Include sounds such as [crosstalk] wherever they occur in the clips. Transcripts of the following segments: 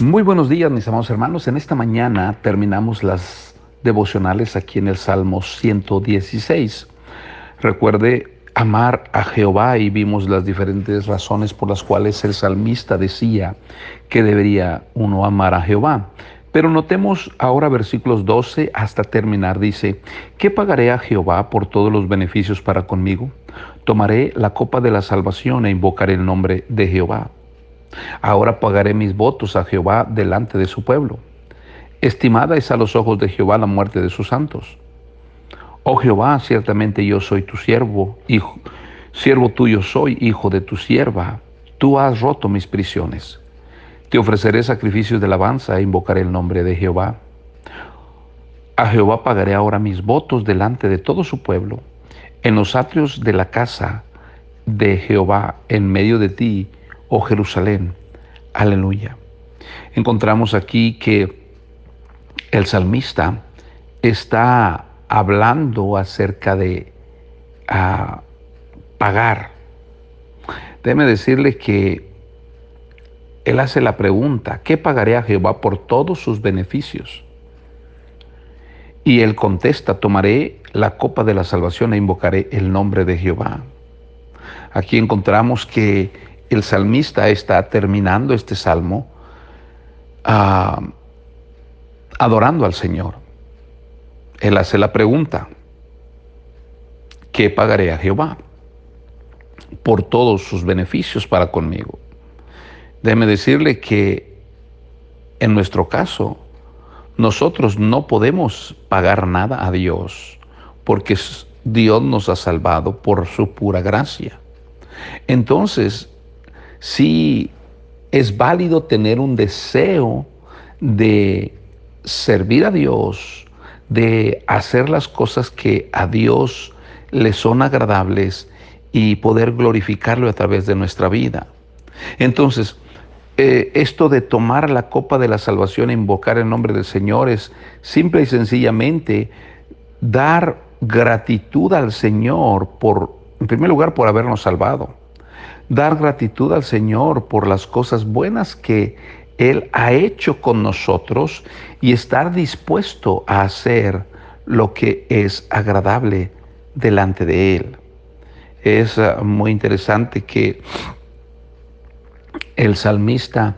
Muy buenos días, mis amados hermanos. En esta mañana terminamos las devocionales aquí en el Salmo 116. Recuerde amar a Jehová y vimos las diferentes razones por las cuales el salmista decía que debería uno amar a Jehová. Pero notemos ahora versículos 12 hasta terminar. Dice, ¿qué pagaré a Jehová por todos los beneficios para conmigo? Tomaré la copa de la salvación e invocaré el nombre de Jehová. Ahora pagaré mis votos a Jehová delante de su pueblo. Estimada es a los ojos de Jehová la muerte de sus santos. Oh Jehová, ciertamente yo soy tu siervo, hijo, siervo tuyo soy, hijo de tu sierva. Tú has roto mis prisiones. Te ofreceré sacrificios de alabanza e invocaré el nombre de Jehová. A Jehová pagaré ahora mis votos delante de todo su pueblo, en los atrios de la casa de Jehová, en medio de ti, oh Jerusalén. Aleluya. Encontramos aquí que el salmista está hablando acerca de ah, pagar. Déjeme decirle que él hace la pregunta, ¿qué pagaré a Jehová por todos sus beneficios? Y él contesta, tomaré la copa de la salvación e invocaré el nombre de Jehová. Aquí encontramos que el salmista está terminando este salmo ah, adorando al Señor. Él hace la pregunta, ¿qué pagaré a Jehová por todos sus beneficios para conmigo? Déjeme decirle que en nuestro caso, nosotros no podemos pagar nada a Dios porque Dios nos ha salvado por su pura gracia. Entonces, sí es válido tener un deseo de servir a Dios, de hacer las cosas que a Dios le son agradables y poder glorificarlo a través de nuestra vida. Entonces, eh, esto de tomar la copa de la salvación e invocar el nombre del Señor es simple y sencillamente dar gratitud al Señor por, en primer lugar, por habernos salvado dar gratitud al Señor por las cosas buenas que Él ha hecho con nosotros y estar dispuesto a hacer lo que es agradable delante de Él. Es ah, muy interesante que el salmista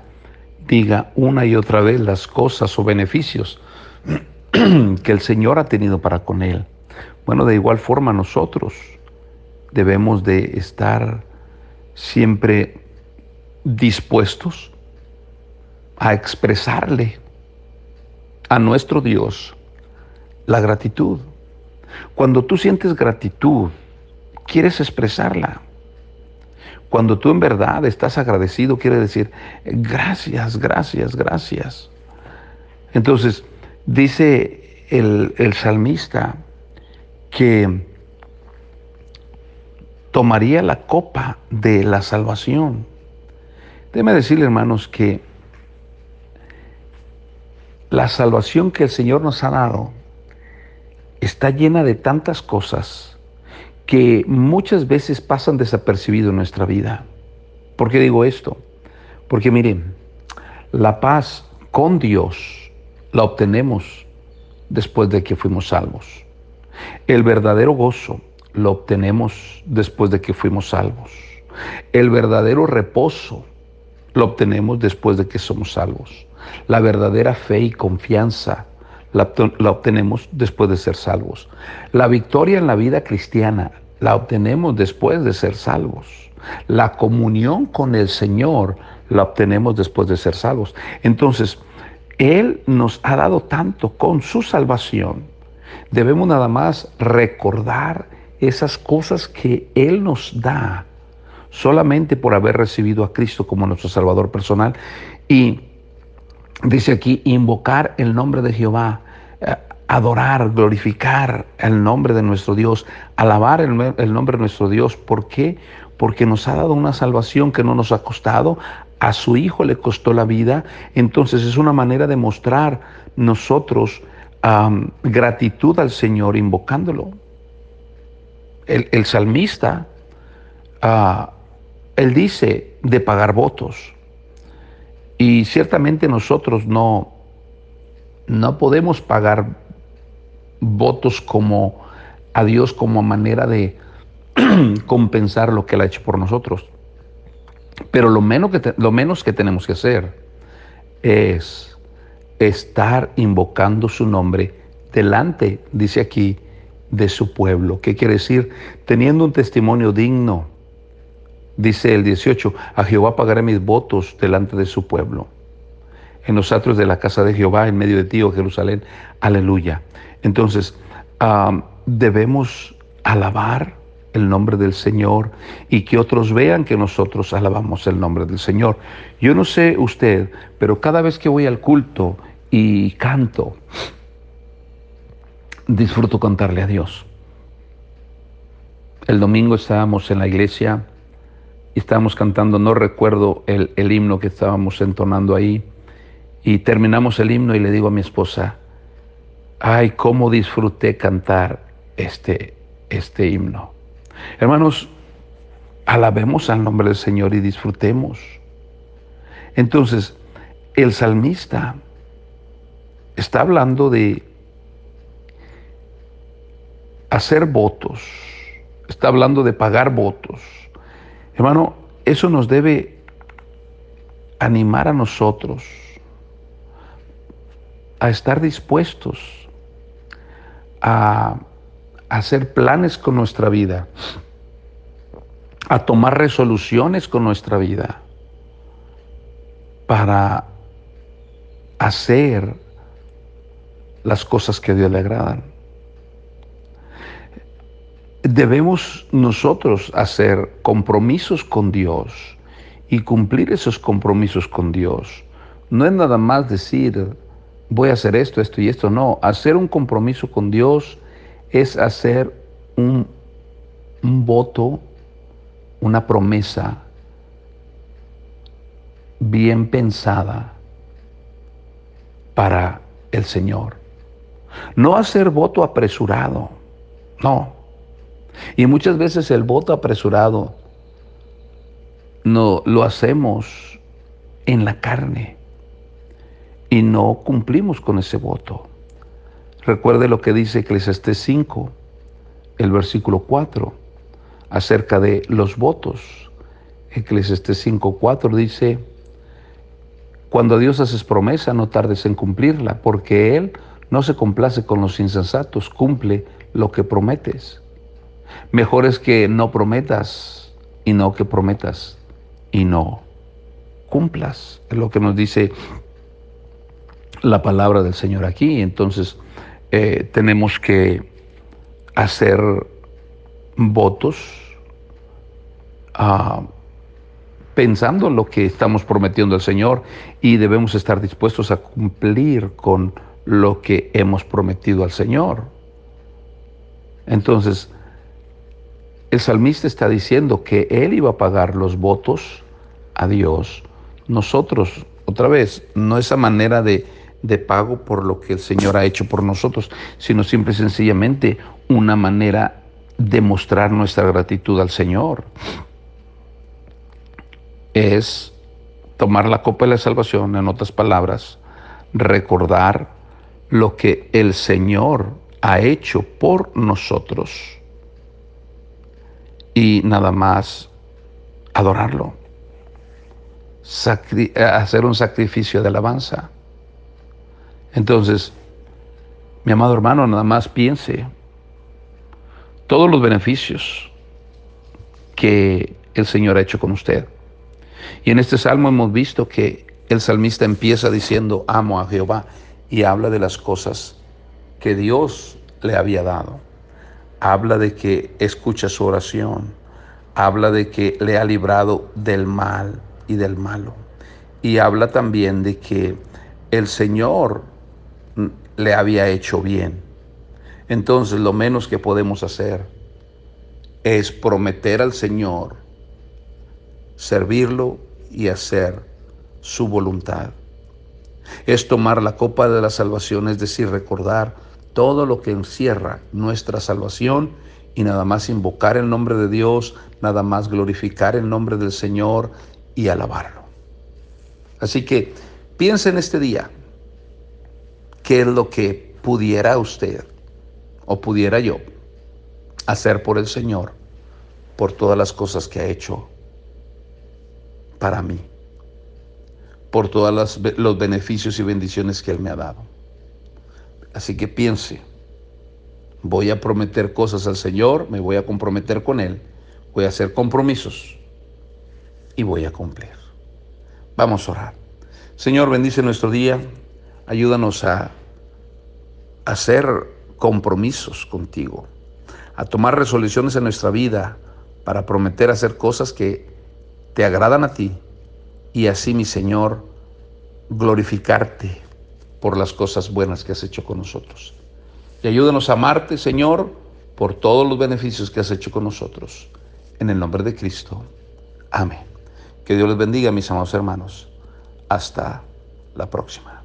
diga una y otra vez las cosas o beneficios [clears throat] que el Señor ha tenido para con Él. Bueno, de igual forma nosotros debemos de estar siempre dispuestos a expresarle a nuestro Dios la gratitud. Cuando tú sientes gratitud, quieres expresarla. Cuando tú en verdad estás agradecido, quiere decir, gracias, gracias, gracias. Entonces, dice el, el salmista que tomaría la copa de la salvación. Déjeme decirle, hermanos, que la salvación que el Señor nos ha dado está llena de tantas cosas que muchas veces pasan desapercibido en nuestra vida. ¿Por qué digo esto? Porque miren, la paz con Dios la obtenemos después de que fuimos salvos. El verdadero gozo lo obtenemos después de que fuimos salvos. El verdadero reposo lo obtenemos después de que somos salvos. La verdadera fe y confianza la, obtenemos después de ser salvos. La victoria en la vida cristiana la obtenemos después de ser salvos. La comunión con el Señor la obtenemos después de ser salvos. Entonces, Él nos ha dado tanto con su salvación. Debemos nada más recordar esas cosas que Él nos da solamente por haber recibido a Cristo como nuestro Salvador personal. Y dice aquí, invocar el nombre de Jehová, eh, adorar, glorificar el nombre de nuestro Dios, alabar el, el nombre de nuestro Dios. ¿Por qué? Porque nos ha dado una salvación que no nos ha costado, a su Hijo le costó la vida, entonces es una manera de mostrar nosotros gratitud al Señor invocándolo el, salmista, ah, él dice de pagar votos. Y ciertamente nosotros no, no podemos pagar votos como a Dios como manera de [clears throat] compensar lo que Él ha hecho por nosotros. Pero lo menos que, lo menos que tenemos que hacer es estar invocando su nombre delante, dice aquí, de su pueblo. ¿Qué quiere decir? Teniendo un testimonio digno, dice el 18, a Jehová pagaré mis votos delante de su pueblo. En los atrios de la casa de Jehová, en medio de ti, oh Jerusalén, aleluya. Entonces, debemos alabar el nombre del Señor y que otros vean que nosotros alabamos el nombre del Señor. Yo no sé usted, pero cada vez que voy al culto y canto, disfruto cantarle a Dios. El domingo estábamos en la iglesia y estábamos cantando, no recuerdo el, el himno que estábamos entonando ahí, y terminamos el himno y le digo a mi esposa, ay, cómo disfruté cantar este, este himno. Hermanos, alabemos al nombre del Señor y disfrutemos. Entonces, el salmista está hablando de hacer votos, está hablando de pagar votos. Hermano, eso nos debe animar a nosotros a estar dispuestos a hacer planes con nuestra vida, a tomar resoluciones con nuestra vida para hacer las cosas que a Dios le agradan. Debemos nosotros hacer compromisos con Dios y cumplir esos compromisos con Dios. No es nada más decir, voy a hacer esto, esto y esto, no. Hacer un compromiso con Dios es hacer un, voto, una promesa bien pensada para el Señor. No hacer voto apresurado, no. Y muchas veces el voto apresurado no lo hacemos en la carne y no cumplimos con ese voto. Recuerde lo que dice Eclesiastés 5, el versículo 4, acerca de los votos. Eclesiastés 5, 4 dice, cuando Dios haces promesa, no tardes en cumplirla, porque Él no se complace con los insensatos, cumple lo que prometes. Mejor es que no prometas y no que prometas y no cumplas. Es lo que nos dice la palabra del Señor aquí. Entonces, eh, tenemos que hacer votos ah, pensando en lo que estamos prometiendo al Señor y debemos estar dispuestos a cumplir con lo que hemos prometido al Señor. Entonces, el salmista está diciendo que él iba a pagar los votos a Dios. Nosotros, otra vez, no esa manera de de pago por lo que el Señor ha hecho por nosotros, sino simple y sencillamente una manera de mostrar nuestra gratitud al Señor. Es tomar la copa de la salvación, en otras palabras, recordar lo que el Señor ha hecho por nosotros y nada más adorarlo, hacer un sacrificio de alabanza. Entonces, mi amado hermano, nada más piense todos los beneficios que el Señor ha hecho con usted. Y en este salmo hemos visto que el salmista empieza diciendo, amo a Jehová, y habla de las cosas que Dios le había dado. Habla de que escucha su oración, habla de que le ha librado del mal y del malo. Y habla también de que el Señor le había hecho bien. Entonces lo menos que podemos hacer es prometer al Señor, servirlo y hacer su voluntad. Es tomar la copa de la salvación, es decir, recordar todo lo que encierra nuestra salvación y nada más invocar el nombre de Dios, nada más glorificar el nombre del Señor y alabarlo. Así que piense en este día qué es lo que pudiera usted o pudiera yo hacer por el Señor, por todas las cosas que ha hecho para mí, por todos los beneficios y bendiciones que Él me ha dado. Así que piense, voy a prometer cosas al Señor, me voy a comprometer con Él, voy a hacer compromisos y voy a cumplir. Vamos a orar. Señor, bendice nuestro día, ayúdanos a hacer compromisos contigo, a tomar resoluciones en nuestra vida para prometer hacer cosas que te agradan a ti y así, mi Señor, glorificarte por las cosas buenas que has hecho con nosotros. Y ayúdanos a amarte, Señor, por todos los beneficios que has hecho con nosotros. En el nombre de Cristo. Amén. Que Dios les bendiga, mis amados hermanos. Hasta la próxima.